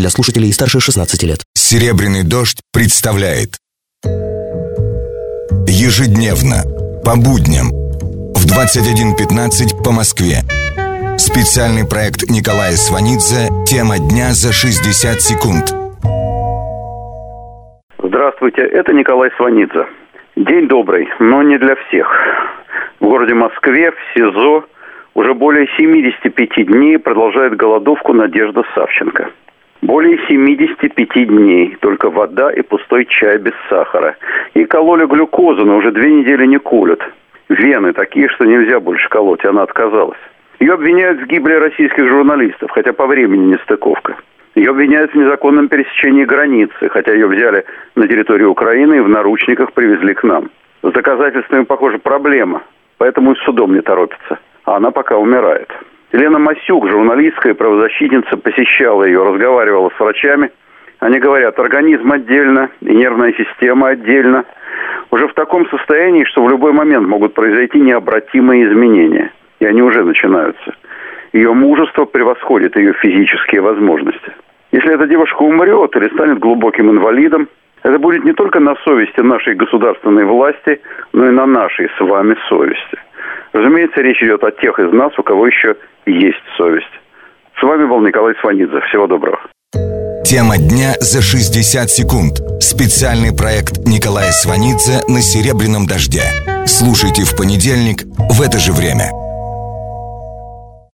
для слушателей старше 16 лет. «Серебряный дождь» представляет Ежедневно, по будням, в 21.15 по Москве. Специальный проект Николая Сванидзе «Тема дня за 60 секунд». Здравствуйте, это Николай Сванидзе. День добрый, но не для всех. В городе Москве, в СИЗО, уже более 75 дней продолжает голодовку Надежда Савченко. Более 75 дней только вода и пустой чай без сахара. И кололи глюкозу, но уже две недели не колют. Вены такие, что нельзя больше колоть, она отказалась. Ее обвиняют в гибели российских журналистов, хотя по времени не стыковка. Ее обвиняют в незаконном пересечении границы, хотя ее взяли на территорию Украины и в наручниках привезли к нам. С доказательствами, похоже, проблема, поэтому и судом не торопится. А она пока умирает. Елена Масюк, журналистка и правозащитница, посещала ее, разговаривала с врачами. Они говорят, организм отдельно и нервная система отдельно. Уже в таком состоянии, что в любой момент могут произойти необратимые изменения. И они уже начинаются. Ее мужество превосходит ее физические возможности. Если эта девушка умрет или станет глубоким инвалидом, это будет не только на совести нашей государственной власти, но и на нашей с вами совести. Разумеется, речь идет о тех из нас, у кого еще есть совесть. С вами был Николай Сванидзе. Всего доброго. Тема дня за 60 секунд. Специальный проект Николая Сванидзе на «Серебряном дожде». Слушайте в понедельник в это же время.